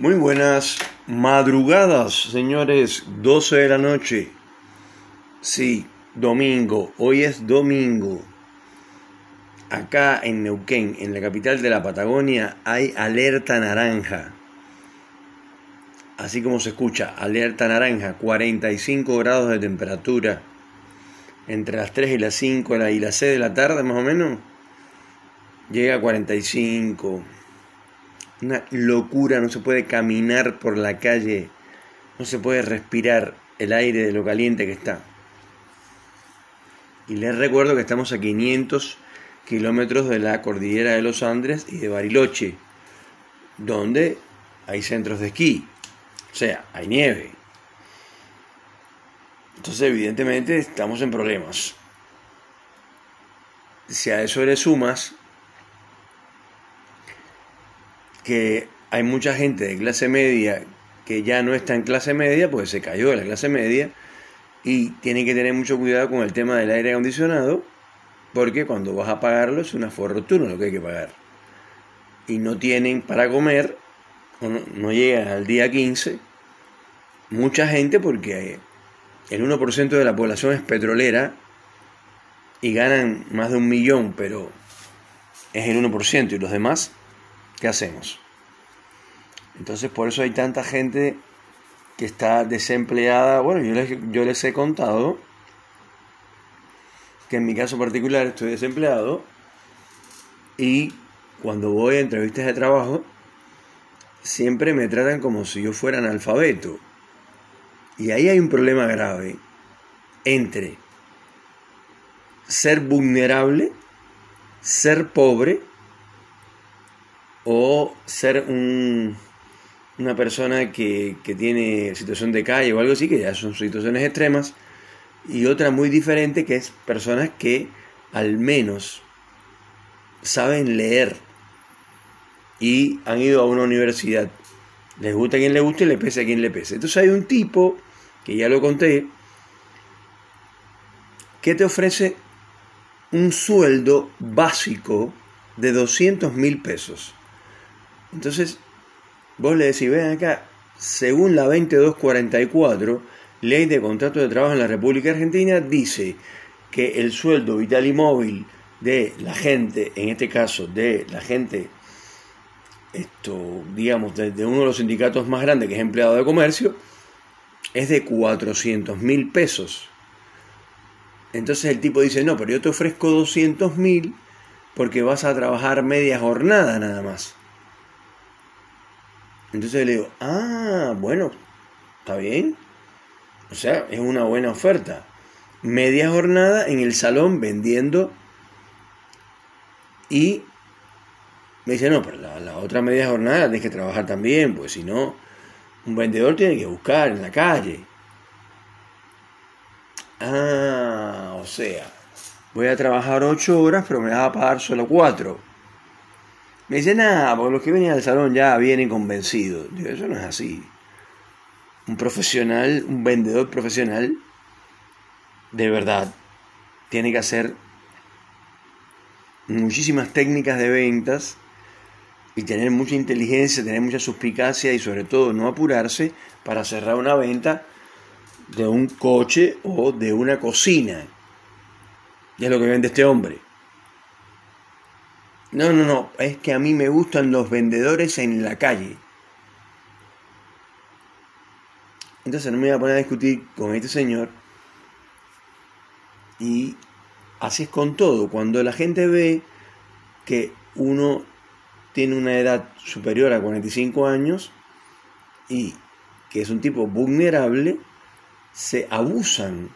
Muy buenas madrugadas, señores. 12 de la noche. Sí, domingo. Hoy es domingo. Acá en Neuquén, en la capital de la Patagonia, hay alerta naranja. Así como se escucha, alerta naranja, 45 grados de temperatura. Entre las 3 y las 5 y las 6 de la tarde más o menos, llega a 45 una locura, no se puede caminar por la calle, no se puede respirar el aire de lo caliente que está. Y les recuerdo que estamos a 500 kilómetros de la cordillera de los Andes y de Bariloche, donde hay centros de esquí, o sea, hay nieve. Entonces, evidentemente, estamos en problemas. Si a eso le sumas que hay mucha gente de clase media que ya no está en clase media, pues se cayó de la clase media y tiene que tener mucho cuidado con el tema del aire acondicionado, porque cuando vas a pagarlo es una fortuna lo que hay que pagar. Y no tienen para comer, no, no llegan al día 15, mucha gente porque el 1% de la población es petrolera y ganan más de un millón, pero es el 1% y los demás ¿qué hacemos? Entonces por eso hay tanta gente que está desempleada. Bueno, yo les, he contado que en mi caso particular estoy desempleado y cuando voy a entrevistas de trabajo siempre me tratan como si yo fuera analfabeto. Y ahí hay un problema grave entre ser vulnerable, ser pobre o ser un, una persona que, que, tiene situación de calle o algo así, que ya son situaciones extremas, y otra muy diferente que es personas que al menos saben leer y han ido a una universidad. Les gusta a quien le guste y le pese a quien le pese. Entonces hay un tipo, que ya lo conté, que te ofrece un sueldo básico de 200 mil pesos. Entonces, vos le decís, ven acá, según la 2244, ley de contrato de trabajo en la República Argentina, dice que el sueldo vital y móvil de la gente, en este caso de la gente, esto, digamos, de, uno de los sindicatos más grandes, que es empleado de comercio, es de 400 mil pesos. Entonces el tipo dice, no, pero yo te ofrezco 200 mil porque vas a trabajar media jornada nada más. Entonces le digo, ah, bueno, está bien. O sea, es una buena oferta. Media jornada en el salón vendiendo y me dice, no, pero la, otra media jornada tienes que trabajar también, pues si no, un vendedor tiene que buscar en la calle. Ah, o sea, voy a trabajar ocho horas, pero me vas a pagar solo cuatro. Me dice, nada, porque los que venían al salón ya vienen convencidos. Digo, eso no es así. Un profesional, un vendedor profesional, de verdad, tiene que hacer muchísimas técnicas de ventas y tener mucha inteligencia, tener mucha suspicacia y sobre todo no apurarse para cerrar una venta de un coche o de una cocina. Y es lo que vende este hombre. No, no, no, es que a mí me gustan los vendedores en la calle. Entonces no me voy a poner a discutir con este señor. Y así es con todo. Cuando la gente ve que uno tiene una edad superior a 45 años y que es un tipo vulnerable, se abusan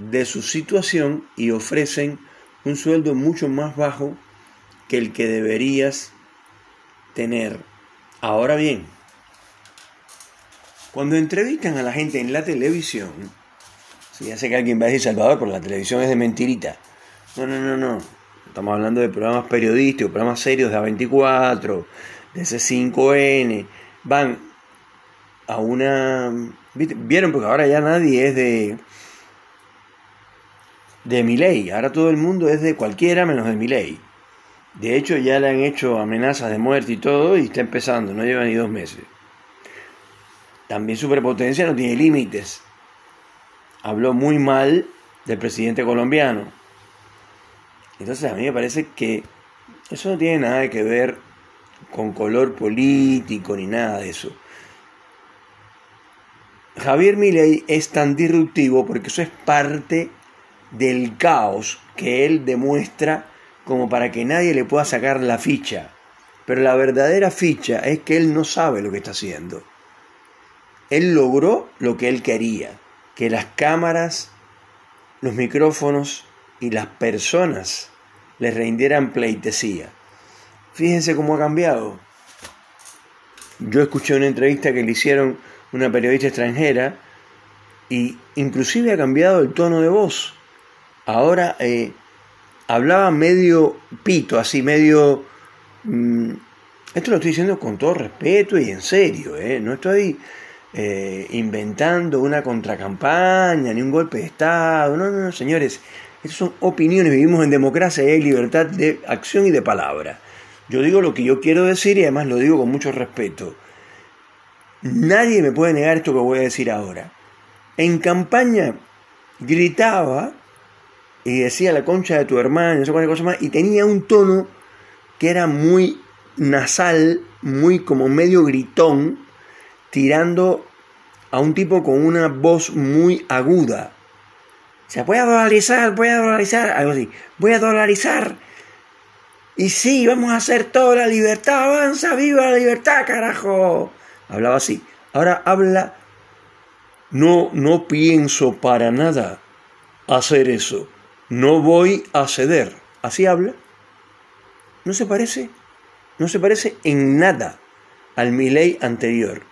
de su situación y ofrecen un sueldo mucho más bajo que el que deberías tener. Ahora bien, cuando entrevistan a la gente en la televisión, si ya sé que alguien va a decir Salvador, pero la televisión es de mentirita. No, no, no, no. Estamos hablando de programas periodísticos, programas serios de A24, de C5N. Van a una... ¿Vieron? Porque ahora ya nadie es de... De mi ley. Ahora todo el mundo es de cualquiera menos de mi ley. De hecho, ya le han hecho amenazas de muerte y todo y está empezando, no lleva ni dos meses. también su prepotencia no tiene límites. Habló muy mal del presidente colombiano. Entonces a mí me parece que eso no tiene nada que ver con color político ni nada de eso. Javier Milei es tan disruptivo porque eso es parte del caos que él demuestra como para que nadie le pueda sacar la ficha. Pero la verdadera ficha es que él no sabe lo que está haciendo. Él logró lo que él quería, que las cámaras, los micrófonos y las personas le rindieran pleitesía. Fíjense cómo ha cambiado. Yo escuché una entrevista que le hicieron una periodista extranjera y inclusive ha cambiado el tono de voz. Ahora eh, hablaba medio pito, así medio... Mm, esto lo estoy diciendo con todo respeto y en serio, ¿eh? no estoy eh, inventando una contracampaña ni un golpe de Estado. No, no, no, señores, estas son opiniones, vivimos en democracia y hay libertad de acción y de palabra. Yo digo lo que yo quiero decir y además lo digo con mucho respeto. Nadie me puede negar esto que voy a decir ahora. En campaña gritaba y decía la concha de tu hermano, no sé cosa más, y tenía un tono que era muy nasal, muy como medio gritón, tirando a un tipo con una voz muy aguda. O sea, voy a dolarizar, voy a dolarizar, algo así, voy a dolarizar. Y sí, vamos a hacer toda la libertad, avanza, viva la libertad, carajo. Hablaba así. Ahora habla, no, no pienso para nada hacer eso no voy a ceder. Así habla. ¿No se parece? No se parece en nada al Milei anterior.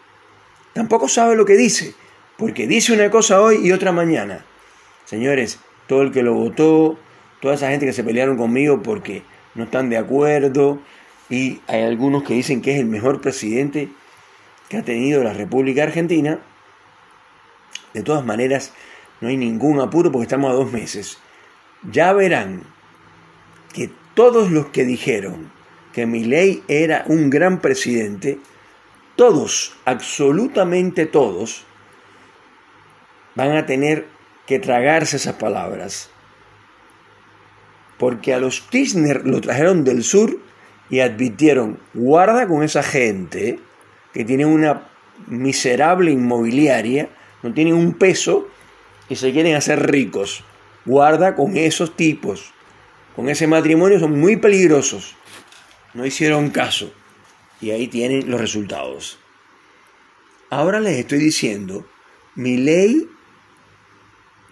Tampoco sabe lo que dice, porque dice una cosa hoy y otra mañana. Señores, todo el que lo votó, toda esa gente que se pelearon conmigo porque no están de acuerdo, y hay algunos que dicen que es el mejor presidente que ha tenido la República Argentina, de todas maneras, no hay ningún apuro porque estamos a dos meses ya verán que todos los que dijeron que Milei era un gran presidente, todos, absolutamente todos, van a tener que tragarse esas palabras. Porque a los Tisner lo trajeron del sur y advirtieron, guarda con esa gente que tiene una miserable inmobiliaria, no tienen un peso y se quieren hacer ricos. Guarda con esos tipos, con ese matrimonio, son muy peligrosos. No hicieron caso. Y ahí tienen los resultados. Ahora les estoy diciendo, mi ley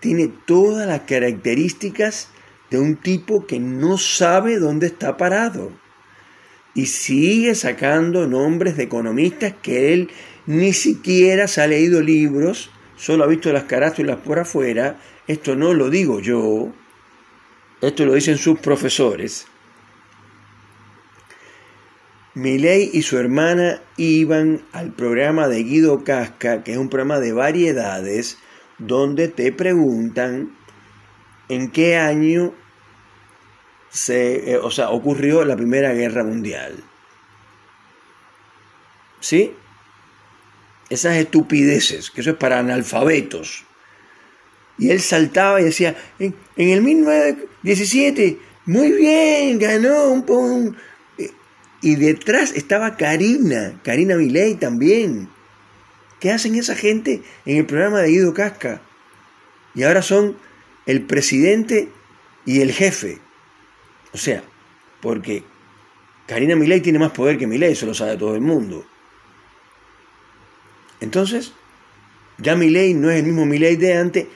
tiene todas las características de un tipo que no sabe dónde está parado. Y sigue sacando nombres de economistas que él ni siquiera se ha leído libros, solo ha visto las carátulas por afuera esto no lo digo yo, esto lo dicen sus profesores. Milei y su hermana iban al programa de Guido Casca, que es un programa de variedades, donde te preguntan en qué año se, eh, o sea, ocurrió la Primera Guerra Mundial. ¿Sí? Esas estupideces, que eso es para analfabetos. Y él saltaba y decía, en, el 1917, muy bien, ganó un. Y detrás estaba Karina, Karina Milei también. ¿Qué hacen esa gente en el programa de Guido Casca? Y ahora son el presidente y el jefe. O sea, porque Karina Milei tiene más poder que Milei, eso lo sabe todo el mundo. Entonces, ya Milei no es el mismo Milei de antes,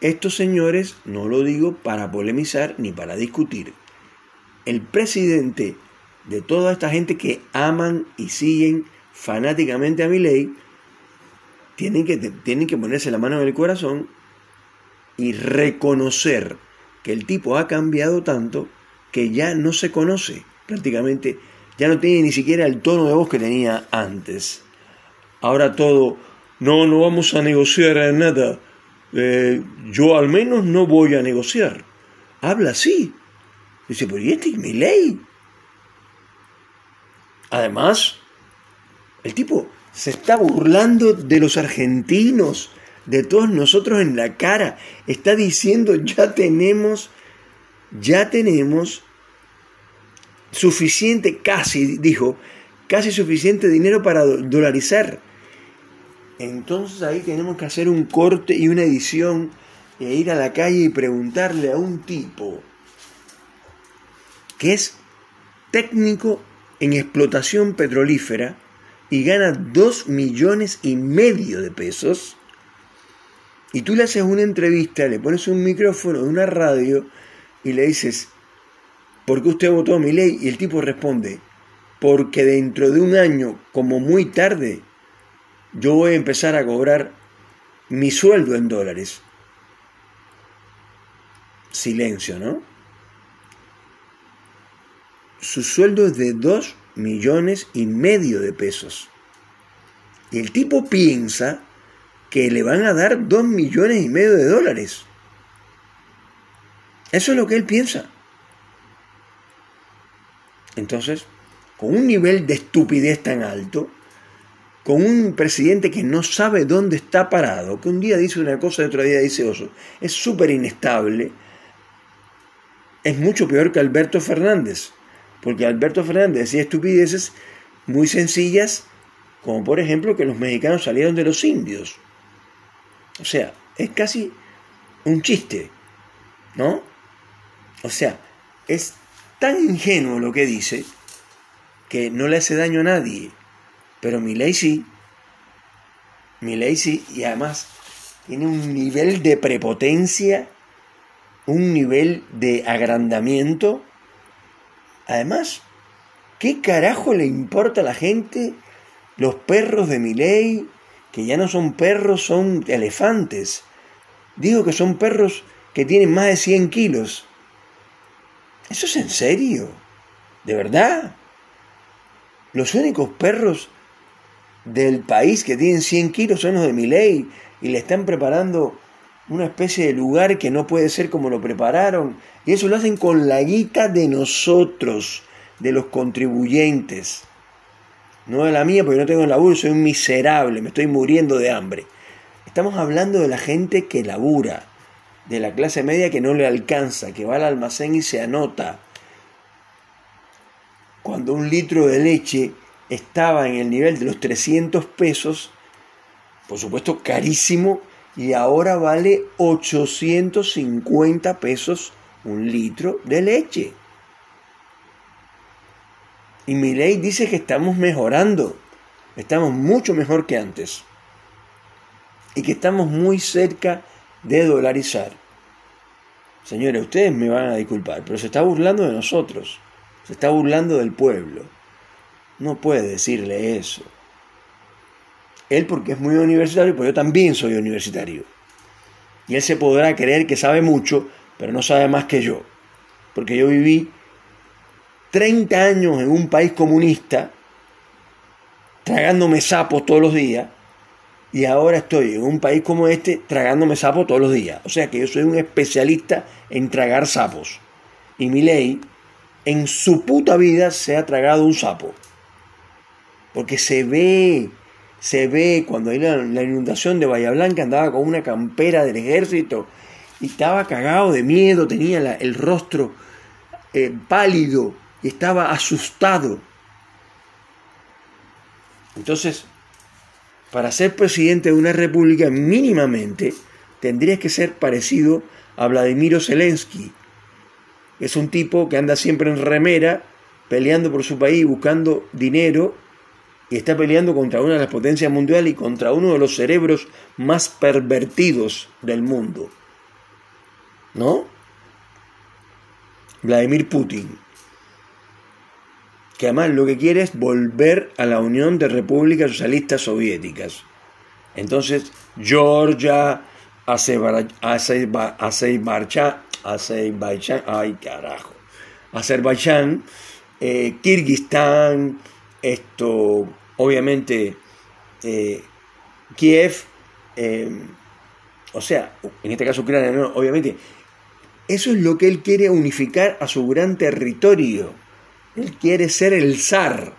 estos señores, no lo digo para polemizar ni para discutir, el presidente de toda esta gente que aman y siguen fanáticamente a mi ley, tienen que, tienen que ponerse la mano en el corazón y reconocer que el tipo ha cambiado tanto que ya no se conoce prácticamente, ya no tiene ni siquiera el tono de voz que tenía antes. Ahora todo, no, no vamos a negociar nada, eh, yo al menos no voy a negociar. Habla así. Dice, pero ¿y este es mi ley? Además, El tipo se está burlando de los argentinos, de todos nosotros en la cara. Está diciendo, ya tenemos, ya tenemos suficiente, casi, dijo, casi suficiente dinero para dolarizar. Entonces ahí tenemos que hacer un corte y una edición e ir a la calle y preguntarle a un tipo que es técnico en explotación petrolífera y gana dos millones y medio de pesos, y tú le haces una entrevista, le pones un micrófono de una radio y le dices, ¿por qué usted votó mi ley? Y el tipo responde, porque dentro de un año, como muy tarde, yo voy a empezar a cobrar mi sueldo en dólares. Silencio, ¿no? Su sueldo es de 2 millones y medio de pesos. Y el tipo piensa que le van a dar 2 millones y medio de dólares. Eso es lo que él piensa. Entonces, con un nivel de estupidez tan alto, con un presidente que no sabe dónde está parado, que un día dice una cosa y otro día dice oso, es súper inestable, es mucho peor que Alberto Fernández, porque Alberto Fernández decía estupideces muy sencillas, como por ejemplo que los mexicanos salieron de los indios. O sea, es casi un chiste, ¿no? O sea, es tan ingenuo lo que dice que no le hace daño a nadie. Pero mi ley sí. Mi ley sí. Y además tiene un nivel de prepotencia, un nivel de agrandamiento. Además, ¿qué carajo le importa a la gente los perros de mi ley? Que ya no son perros, son elefantes. Digo que son perros que tienen más de 100 kilos. ¿Eso es en serio? ¿De verdad? Los únicos perros del país que tienen 100 kilos son los de ley y le están preparando una especie de lugar que no puede ser como lo prepararon. Y eso lo hacen con la guita de nosotros, de los contribuyentes. No de la mía, porque no tengo laburo, soy un miserable, me estoy muriendo de hambre. Estamos hablando de la gente que labura, de la clase media que no le alcanza, que va al almacén y se anota. Cuando un litro de leche estaba en el nivel de los 300 pesos, por supuesto carísimo, y ahora vale 850 pesos un litro de leche. Y mi ley dice que estamos mejorando, estamos mucho mejor que antes, y que estamos muy cerca de dolarizar. Señores, ustedes me van a disculpar, pero se está burlando de nosotros, se está burlando del pueblo no puede decirle eso. Él porque es muy universitario, pero yo también soy universitario. Y él se podrá creer que sabe mucho, pero no sabe más que yo. Porque yo viví 30 años en un país comunista, tragándome sapos todos los días, y ahora estoy en un país como este tragándome sapos todos los días. O sea que yo soy un especialista en tragar sapos. Y mi ley en su puta vida se ha tragado un sapo. Porque se ve, se ve cuando hay la, inundación de Bahía Blanca, andaba con una campera del ejército y estaba cagado de miedo, tenía el rostro eh, pálido y estaba asustado. Entonces, para ser presidente de una república mínimamente tendrías que ser parecido a Vladimiro Zelensky. Es un tipo que anda siempre en remera, peleando por su país, buscando dinero y está peleando contra una de las potencias mundiales y contra uno de los cerebros más pervertidos del mundo. ¿No? Vladimir Putin. Que además lo que quiere es volver a la Unión de Repúblicas Socialistas Soviéticas. Entonces, Georgia, Azerbaiyán, Azerbaiyán, ay carajo, Azerbaiyán, eh, Kirguistán, esto, obviamente, eh, Kiev, eh, o sea, en este caso Ucrania, obviamente, eso es lo que él quiere unificar a su gran territorio. Él quiere ser el zar.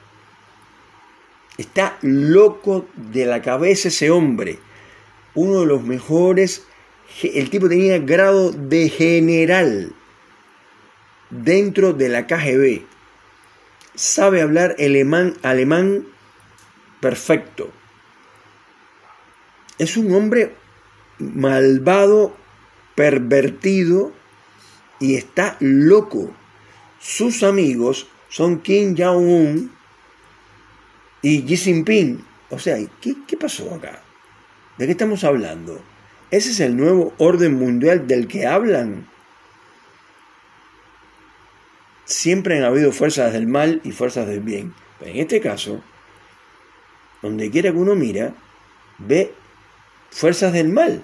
Está loco de la cabeza ese hombre. Uno de los mejores. El tipo tenía grado de general dentro de la KGB. Sabe hablar alemán, alemán perfecto. Es un hombre malvado, pervertido y está loco. Sus amigos son Kim Jong-un y Xi Jinping. O sea, ¿qué, ¿qué pasó acá? ¿De qué estamos hablando? ¿Ese es el nuevo orden mundial del que hablan? Siempre han habido fuerzas del mal y fuerzas del bien. Pero en este caso, donde quiera que uno mira, ve fuerzas del mal.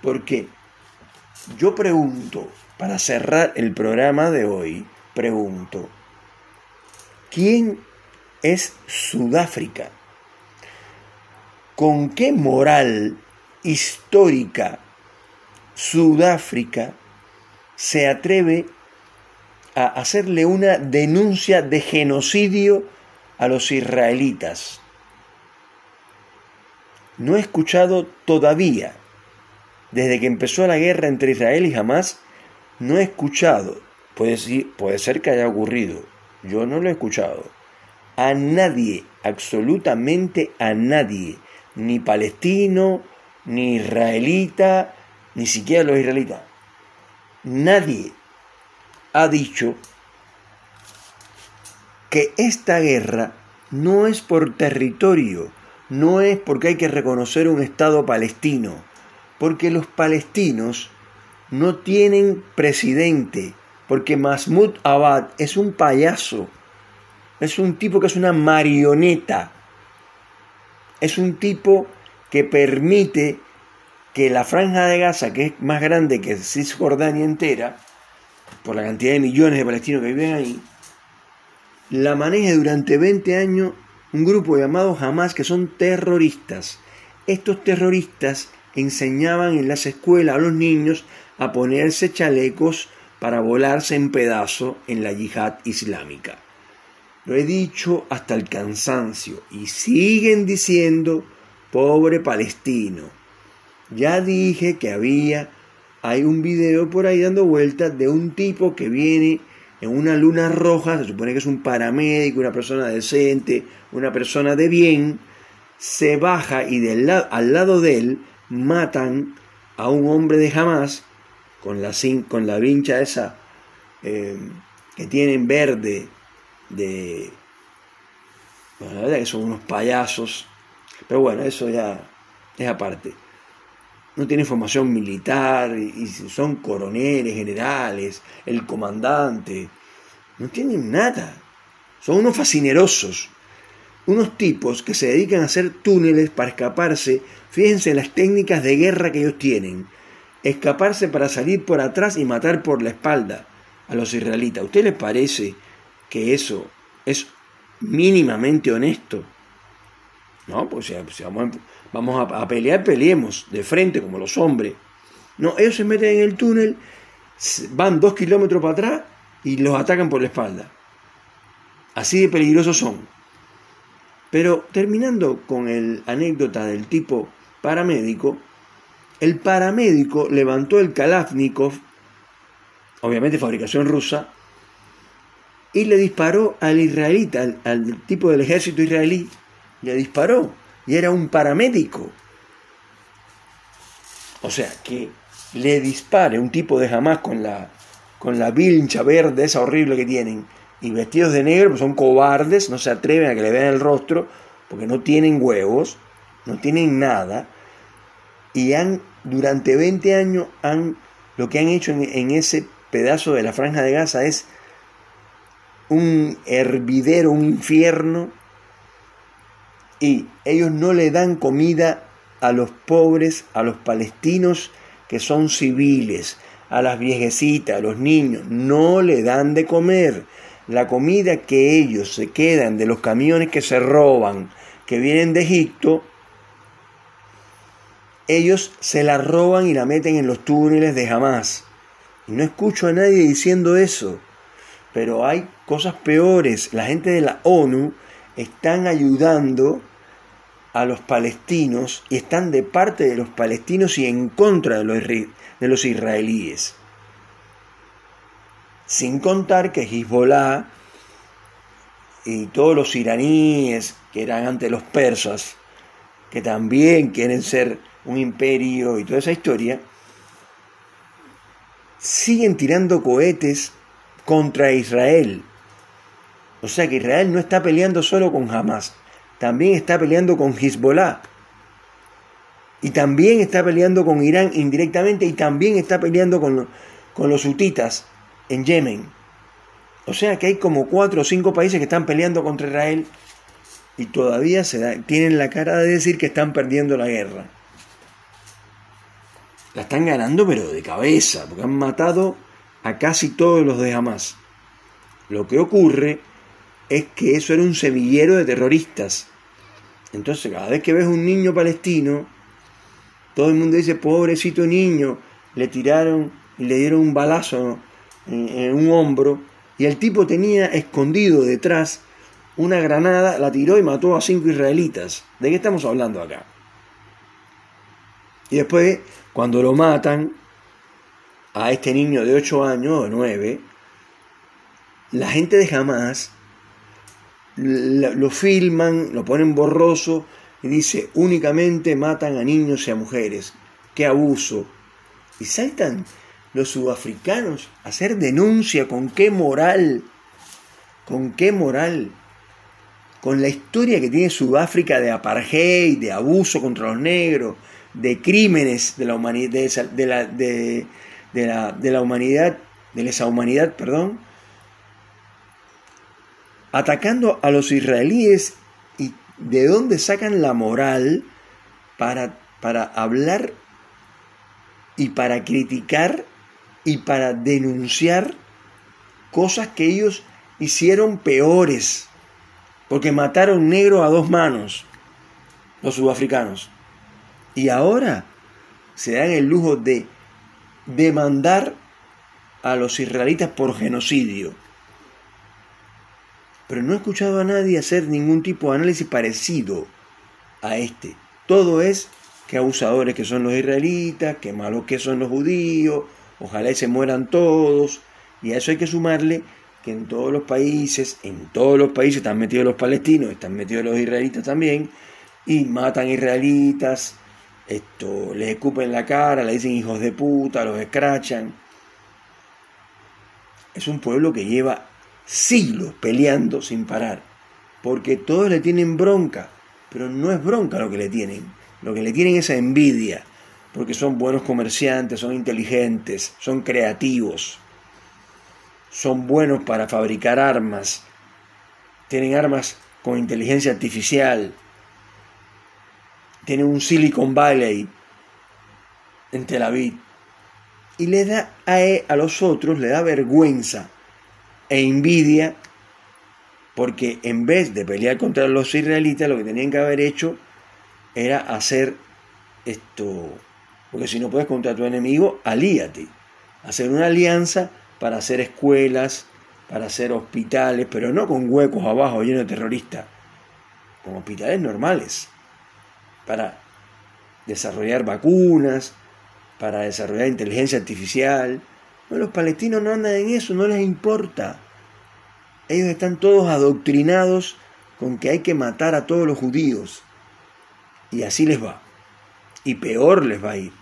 Porque yo pregunto, para cerrar el programa de hoy, pregunto, ¿quién es Sudáfrica? ¿Con qué moral histórica Sudáfrica se atreve a hacerle una denuncia de genocidio a los israelitas? No he escuchado todavía, desde que empezó la guerra entre Israel y Hamas, no he escuchado, puede, puede ser que haya ocurrido, yo no lo he escuchado, a nadie, absolutamente a nadie, ni palestino, ni israelita, ni siquiera los israelitas. Nadie ha dicho que esta guerra no es por territorio, no es porque hay que reconocer un Estado palestino, porque los palestinos no tienen presidente, porque Mahmoud Abad es un payaso, es un tipo que es una marioneta, es un tipo que permite que la franja de Gaza, que es más grande que Cisjordania entera, por la cantidad de millones de palestinos que viven ahí, la maneje durante 20 años un grupo llamado Hamas que son terroristas. Estos terroristas enseñaban en las escuelas a los niños a ponerse chalecos para volarse en pedazos en la yihad islámica. Lo he dicho hasta el cansancio y siguen diciendo, pobre palestino. Ya dije que había, hay un video por ahí dando vueltas de un tipo que viene en una luna roja, se supone que es un paramédico, una persona decente, una persona de bien, se baja y del al lado de él matan a un hombre de jamás con la, con la vincha esa eh, que tienen verde de... Bueno, la verdad que son unos payasos, pero bueno, eso ya es aparte. No tienen formación militar y son coroneles, generales, el comandante. No tienen nada. Son unos fascinerosos. Unos tipos que se dedican a hacer túneles para escaparse. Fíjense en las técnicas de guerra que ellos tienen. Escaparse para salir por atrás y matar por la espalda a los israelitas. ¿A usted les parece que eso es mínimamente honesto. No, pues si, vamos, a, pelear, peleemos de frente como los hombres. No, ellos se meten en el túnel, van dos kilómetros para atrás y los atacan por la espalda. Así de peligrosos son. Pero terminando con el anécdota del tipo paramédico, el paramédico levantó el Kalashnikov, obviamente fabricación rusa, y le disparó al israelita, al, tipo del ejército israelí, le disparó y era un paramédico. O sea, que le dispare un tipo de jamás con la, con la vincha verde, esa horrible que tienen, y vestidos de negro, pues son cobardes, no se atreven a que le vean el rostro, porque no tienen huevos, no tienen nada, y han, durante 20 años, han, lo que han hecho en, en ese pedazo de la franja de Gaza es un hervidero, un infierno, y ellos no le dan comida a los pobres, a los palestinos que son civiles, a las viejecitas, a los niños, no le dan de comer. La comida que ellos se quedan de los camiones que se roban, que vienen de Egipto, ellos se la roban y la meten en los túneles de Hamas. Y no escucho a nadie diciendo eso. Pero hay cosas peores. La gente de la ONU están ayudando a los palestinos y están de parte de los palestinos y en contra de los, de los israelíes. Sin contar que Hezbollah y todos los iraníes que eran ante los persas, que también quieren ser un imperio y toda esa historia, siguen tirando cohetes contra Israel. O sea que Israel no está peleando solo con Hamas, también está peleando con Hezbollah. Y también está peleando con Irán indirectamente y también está peleando con, con los hutitas en Yemen. O sea que hay como cuatro o cinco países que están peleando contra Israel y todavía se tienen la cara de decir que están perdiendo la guerra. La están ganando pero de cabeza, porque han matado a casi todos los de Hamas. Lo que ocurre es que eso era un semillero de terroristas. Entonces cada vez que ves un niño palestino, todo el mundo dice, pobrecito niño, le tiraron y le dieron un balazo en un hombro y el tipo tenía escondido detrás una granada, la tiró y mató a cinco israelitas. ¿De qué estamos hablando acá? Y después, cuando lo matan a este niño de 8 años o 9, la gente de Hamas lo filman, lo ponen borroso y dice, únicamente matan a niños y a mujeres. ¡Qué abuso! Y saltan los sudafricanos hacer denuncia con qué moral, con qué moral, con la historia que tiene Sudáfrica de apartheid, de abuso contra los negros, de crímenes de la humanidad, de, la, de, la, de la humanidad, de humanidad, perdón, atacando a los israelíes y de dónde sacan la moral para, para hablar y para criticar y para denunciar cosas que ellos hicieron peores, porque mataron negro a dos manos, los sudafricanos. Y ahora se dan el lujo de demandar a los israelitas por genocidio. Pero no he escuchado a nadie hacer ningún tipo de análisis parecido a este. Todo es que abusadores que son los israelitas, que malos que son los judíos, ojalá y se mueran todos, y a eso hay que sumarle que en todos los países, en todos los países están metidos los palestinos, están metidos los israelitas también, y matan israelitas, esto, les escupen la cara, le dicen hijos de puta, los escrachan. Es un pueblo que lleva siglos peleando sin parar, porque todos le tienen bronca, pero no es bronca lo que le tienen, lo que le tienen es envidia, porque son buenos comerciantes, son inteligentes, son creativos, son buenos para fabricar armas, tienen armas con inteligencia artificial, tienen un Silicon Valley en Tel Aviv, y le da a, e, a los otros, le da vergüenza e envidia, porque en vez de pelear contra los israelitas, lo que tenían que haber hecho era hacer esto porque si no puedes contra tu enemigo, alíate. Hacer una alianza para hacer escuelas, para hacer hospitales, pero no con huecos abajo llenos de terroristas, con hospitales normales, para desarrollar vacunas, para desarrollar inteligencia artificial. Los palestinos no andan en eso, no les importa. Ellos están todos adoctrinados con que hay que matar a todos los judíos. Y así les va. Y peor les va a ir.